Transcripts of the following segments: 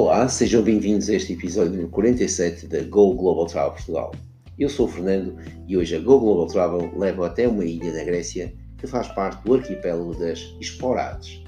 Olá, sejam bem-vindos a este episódio número 47 da Go Global Travel Portugal. Eu sou o Fernando e hoje a Go Global Travel leva até uma ilha na Grécia que faz parte do arquipélago das Esporades.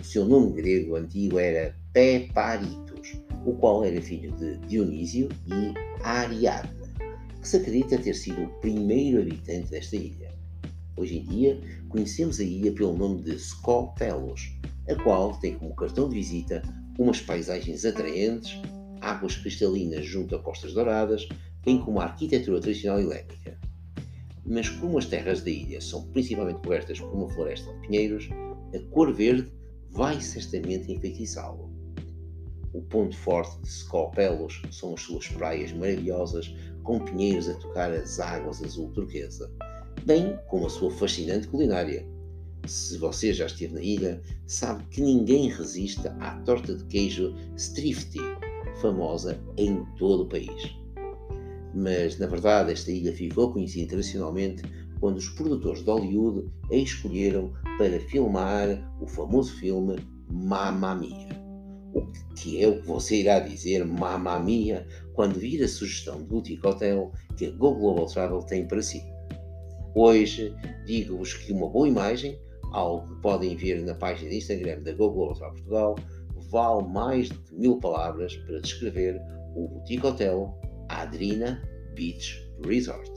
O seu nome grego antigo era Peparitos, o qual era filho de Dionísio e Ariadne, que se acredita ter sido o primeiro habitante desta ilha. Hoje em dia, conhecemos a ilha pelo nome de Skopelos, a qual tem como cartão de visita umas paisagens atraentes, águas cristalinas junto a costas douradas, bem como a arquitetura tradicional helénica. Mas como as terras da ilha são principalmente cobertas por uma floresta de pinheiros, a cor verde vai certamente enfeitiçá-lo. O ponto forte de Skopelos são as suas praias maravilhosas, com pinheiros a tocar as águas azul turquesa, bem como a sua fascinante culinária, se você já esteve na ilha, sabe que ninguém resista à torta de queijo Strifty, famosa em todo o país. Mas, na verdade, esta ilha ficou conhecida internacionalmente quando os produtores de Hollywood a escolheram para filmar o famoso filme Mamma Mia. O que é o que você irá dizer Mamma Mia quando vir a sugestão de Boutique Hotel que a Go Global Travel tem para si. Hoje digo-vos que uma boa imagem algo que podem ver na página de Instagram da Google Hotel Portugal, vale mais de mil palavras para descrever o Boutique Hotel Adrina Beach Resort.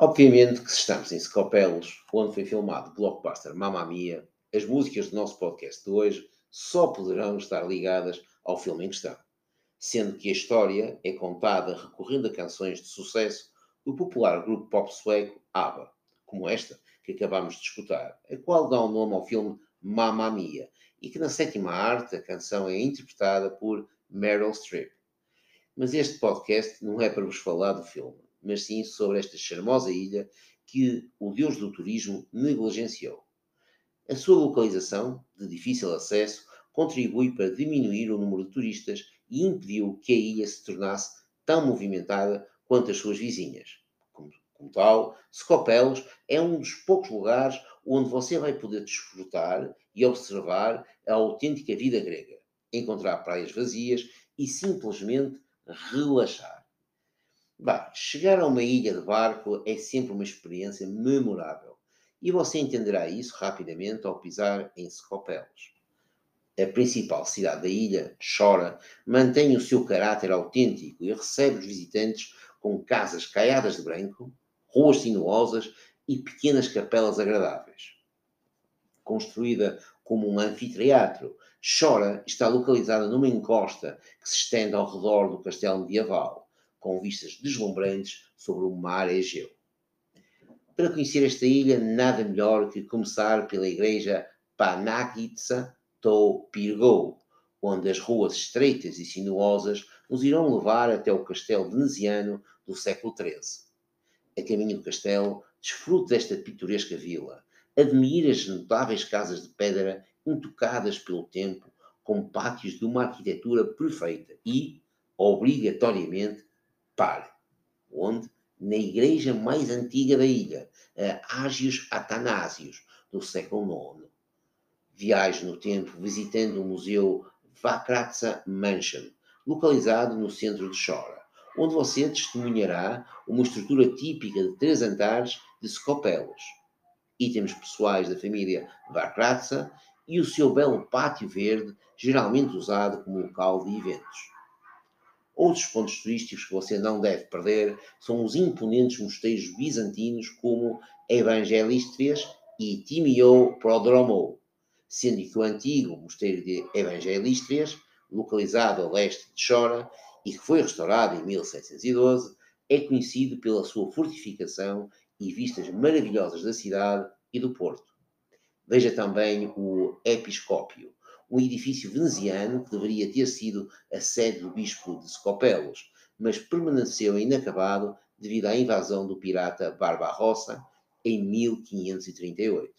Obviamente que se estamos em Scopelos, onde foi filmado o blockbuster Mamma Mia, as músicas do nosso podcast de hoje só poderão estar ligadas ao filme em questão, sendo que a história é contada recorrendo a canções de sucesso do popular grupo pop sueco ABBA, como esta que acabamos de escutar, a qual dá o um nome ao filme Mamma Mia, e que na sétima arte a canção é interpretada por Meryl Streep. Mas este podcast não é para vos falar do filme mas sim sobre esta charmosa ilha que o deus do turismo negligenciou. A sua localização, de difícil acesso, contribui para diminuir o número de turistas e impediu que a ilha se tornasse tão movimentada quanto as suas vizinhas. Como, como tal, Scopelos é um dos poucos lugares onde você vai poder desfrutar e observar a autêntica vida grega, encontrar praias vazias e simplesmente relaxar. Bem, chegar a uma ilha de barco é sempre uma experiência memorável e você entenderá isso rapidamente ao pisar em Scopelos. A principal cidade da ilha, Chora, mantém o seu caráter autêntico e recebe os visitantes com casas caiadas de branco, ruas sinuosas e pequenas capelas agradáveis. Construída como um anfiteatro, Chora está localizada numa encosta que se estende ao redor do castelo medieval com vistas deslumbrantes sobre o mar Egeu. Para conhecer esta ilha, nada melhor que começar pela igreja Panagitsa to Pirgou, onde as ruas estreitas e sinuosas nos irão levar até o castelo veneziano do século XIII. A caminho do castelo, desfrute desta pitoresca vila, admire as notáveis casas de pedra intocadas pelo tempo, com pátios de uma arquitetura perfeita e, obrigatoriamente, Pare, onde, na igreja mais antiga da ilha, a Ágios Atanásios, do século IX. Viaje no tempo visitando o museu Vakratsa Mansion, localizado no centro de Chora, onde você testemunhará uma estrutura típica de três andares de scopelos, itens pessoais da família Varkratsa e o seu belo pátio verde, geralmente usado como local de eventos. Outros pontos turísticos que você não deve perder são os imponentes mosteiros bizantinos como Evangelistrias e Timio Prodromo, sendo que o antigo mosteiro de Evangelistrias, localizado a leste de Chora e que foi restaurado em 1712, é conhecido pela sua fortificação e vistas maravilhosas da cidade e do porto. Veja também o Episcópio, um edifício veneziano que deveria ter sido a sede do bispo de Scopelos, mas permaneceu inacabado devido à invasão do pirata Barbarossa em 1538.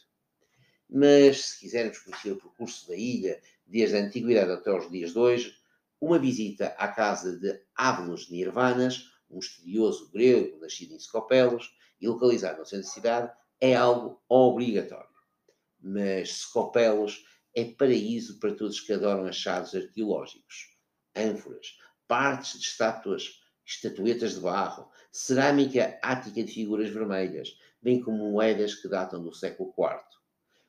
Mas, se quisermos conhecer o percurso da ilha desde a antiguidade até os dias de hoje, uma visita à casa de Ávilos Nirvanas, um estudioso grego nascido em Scopelos e localizado no centro da cidade, é algo obrigatório. Mas Scopelos é paraíso para todos que adoram achados arqueológicos, ânforas, partes de estátuas, estatuetas de barro, cerâmica ática de figuras vermelhas, bem como moedas que datam do século IV.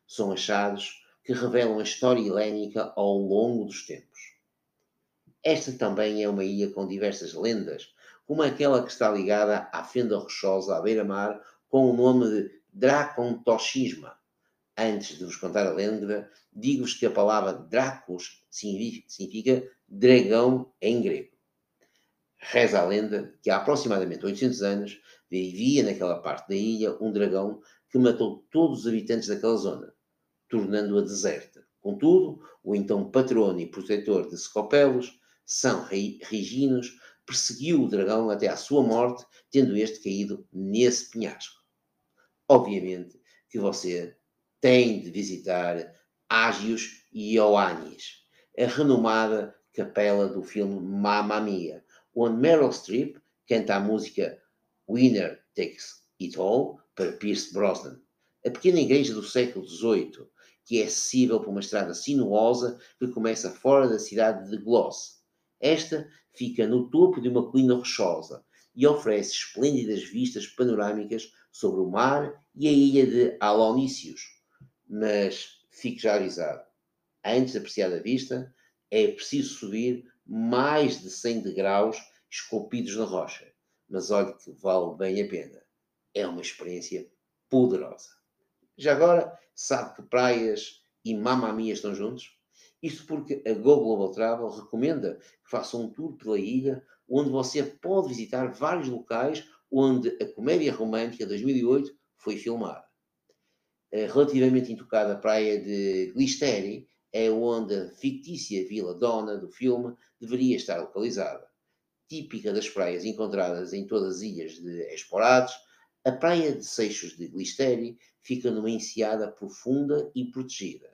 São achados que revelam a história helénica ao longo dos tempos. Esta também é uma ilha com diversas lendas, como aquela que está ligada à fenda rochosa à beira-mar com o nome de Dracontochisma, Antes de vos contar a lenda, digo-vos que a palavra Dracos significa dragão em grego. Reza a lenda que há aproximadamente 800 anos vivia naquela parte da ilha um dragão que matou todos os habitantes daquela zona, tornando-a deserta. Contudo, o então patrono e protetor de Scopelos, São Reginos, perseguiu o dragão até à sua morte, tendo este caído nesse penhasco. Obviamente que você tem de visitar Ágios Ioannis, a renomada capela do filme Mamma Mia, onde Meryl Streep canta a música Winner Takes It All para Pierce Brosnan. A pequena igreja do século XVIII, que é acessível por uma estrada sinuosa que começa fora da cidade de Gloss. Esta fica no topo de uma colina rochosa e oferece esplêndidas vistas panorâmicas sobre o mar e a ilha de Alonícios mas fique já avisado. Antes de apreciar a vista, é preciso subir mais de 100 degraus esculpidos na rocha. Mas olhe que vale bem a pena. É uma experiência poderosa. Já agora, sabe que praias e Mamamia estão juntos? Isto porque a Go Global Travel recomenda que faça um tour pela ilha onde você pode visitar vários locais onde a comédia romântica 2008 foi filmada. Eh, relativamente intocada praia de Glisteri é onde a fictícia Vila Dona do filme deveria estar localizada. Típica das praias encontradas em todas as ilhas de Esporados, a praia de Seixos de Glisteri fica numa enseada profunda e protegida.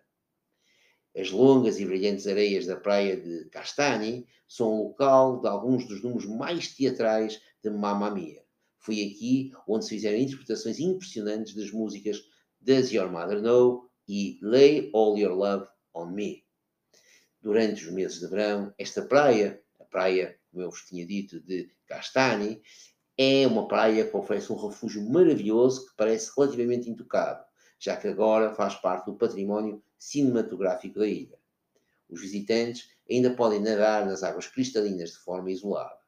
As longas e brilhantes areias da praia de Castani são o local de alguns dos números mais teatrais de Mamma Mia. Foi aqui onde se fizeram interpretações impressionantes das músicas Does Your Mother Know e Lay All Your Love on Me. Durante os meses de verão, esta praia, a praia, como eu vos tinha dito, de Castani, é uma praia que oferece um refúgio maravilhoso que parece relativamente intocado, já que agora faz parte do património cinematográfico da ilha. Os visitantes ainda podem nadar nas águas cristalinas de forma isolada.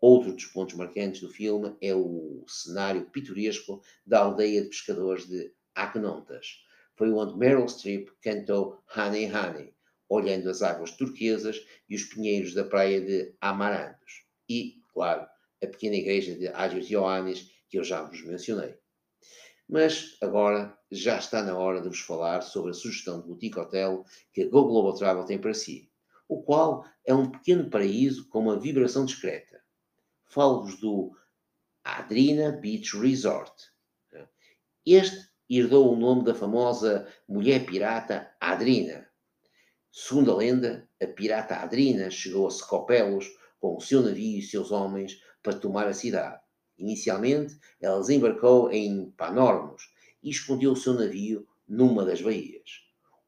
Outro dos pontos marcantes do filme é o cenário pitoresco da aldeia de pescadores de Agnontas. Foi onde Meryl Streep cantou Honey Honey, olhando as águas turquesas e os pinheiros da praia de Amarantos. E, claro, a pequena igreja de Ágios Ioannis, que eu já vos mencionei. Mas agora já está na hora de vos falar sobre a sugestão de boutique hotel que a Go Global Travel tem para si, o qual é um pequeno paraíso com uma vibração discreta. Falo-vos do Adrina Beach Resort. Este herdou o nome da famosa mulher pirata Adrina. Segundo a lenda, a pirata Adrina chegou a Scopelos com o seu navio e seus homens para tomar a cidade. Inicialmente, ela desembarcou em Panormos e escondeu o seu navio numa das baías.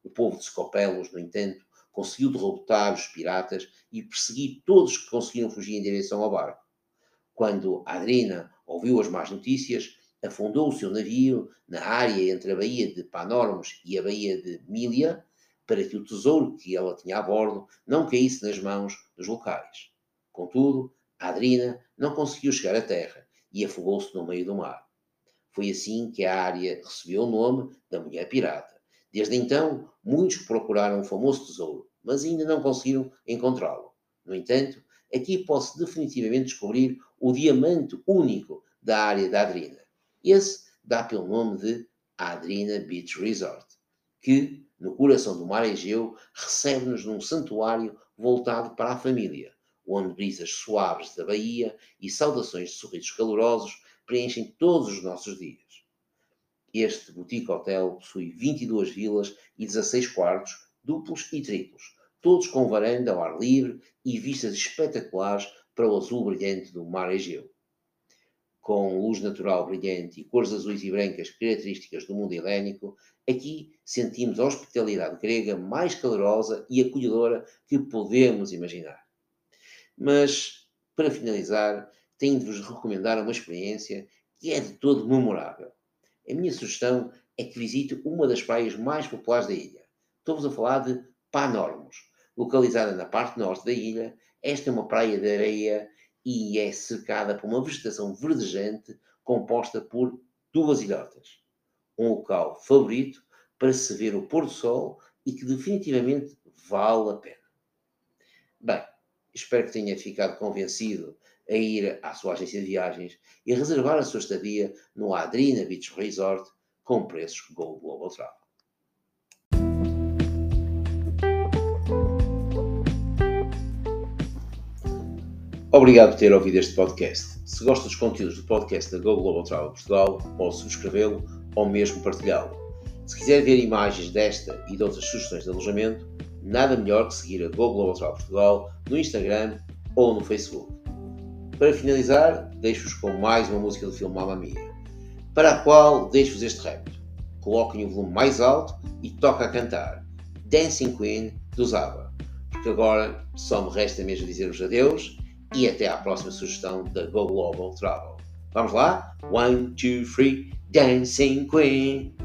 O povo de Scopelos, no entanto, conseguiu derrotar os piratas e perseguir todos que conseguiram fugir em direção ao barco. Quando Adrina ouviu as más notícias, afundou o seu navio na área entre a Baía de Panormos e a Baía de Milia, para que o tesouro que ela tinha a bordo não caísse nas mãos dos locais. Contudo, Adrina não conseguiu chegar à terra e afogou-se no meio do mar. Foi assim que a área recebeu o nome da Mulher Pirata. Desde então, muitos procuraram o famoso tesouro, mas ainda não conseguiram encontrá-lo. No entanto, aqui pode-se definitivamente descobrir o diamante único da área da Adrina. Esse dá pelo nome de Adrina Beach Resort, que, no coração do mar Egeu, recebe-nos num santuário voltado para a família, onde brisas suaves da Bahia e saudações de sorrisos calorosos preenchem todos os nossos dias. Este boutique hotel possui 22 vilas e 16 quartos, duplos e triplos, todos com varanda ao ar livre e vistas espetaculares para o azul brilhante do mar Egeu com luz natural brilhante e cores azuis e brancas características do mundo helénico, aqui sentimos a hospitalidade grega mais calorosa e acolhedora que podemos imaginar. Mas, para finalizar, tenho de vos recomendar uma experiência que é de todo memorável. A minha sugestão é que visite uma das praias mais populares da ilha. Estou-vos a falar de Panormos. Localizada na parte norte da ilha, esta é uma praia de areia e é cercada por uma vegetação verdejante composta por duas ilhotas. Um local favorito para se ver o pôr do sol e que definitivamente vale a pena. Bem, espero que tenha ficado convencido a ir à sua agência de viagens e reservar a sua estadia no Adrina Beach Resort com preços Go Global Travel. Obrigado por ter ouvido este podcast. Se gosta dos conteúdos do podcast da Go Global Travel Portugal, pode subscrevê-lo ou mesmo partilhá-lo. Se quiser ver imagens desta e de outras sugestões de alojamento, nada melhor que seguir a Go Global Travel Portugal no Instagram ou no Facebook. Para finalizar, deixo-vos com mais uma música do filme Mamma Mia, para a qual deixo-vos este repto. Coloquem o volume mais alto e toca a cantar Dancing Queen dos ABBA, porque agora só me resta mesmo dizer-vos adeus e até à próxima sugestão da Go Global Travel. Vamos lá? One, two, three, Dancing Queen.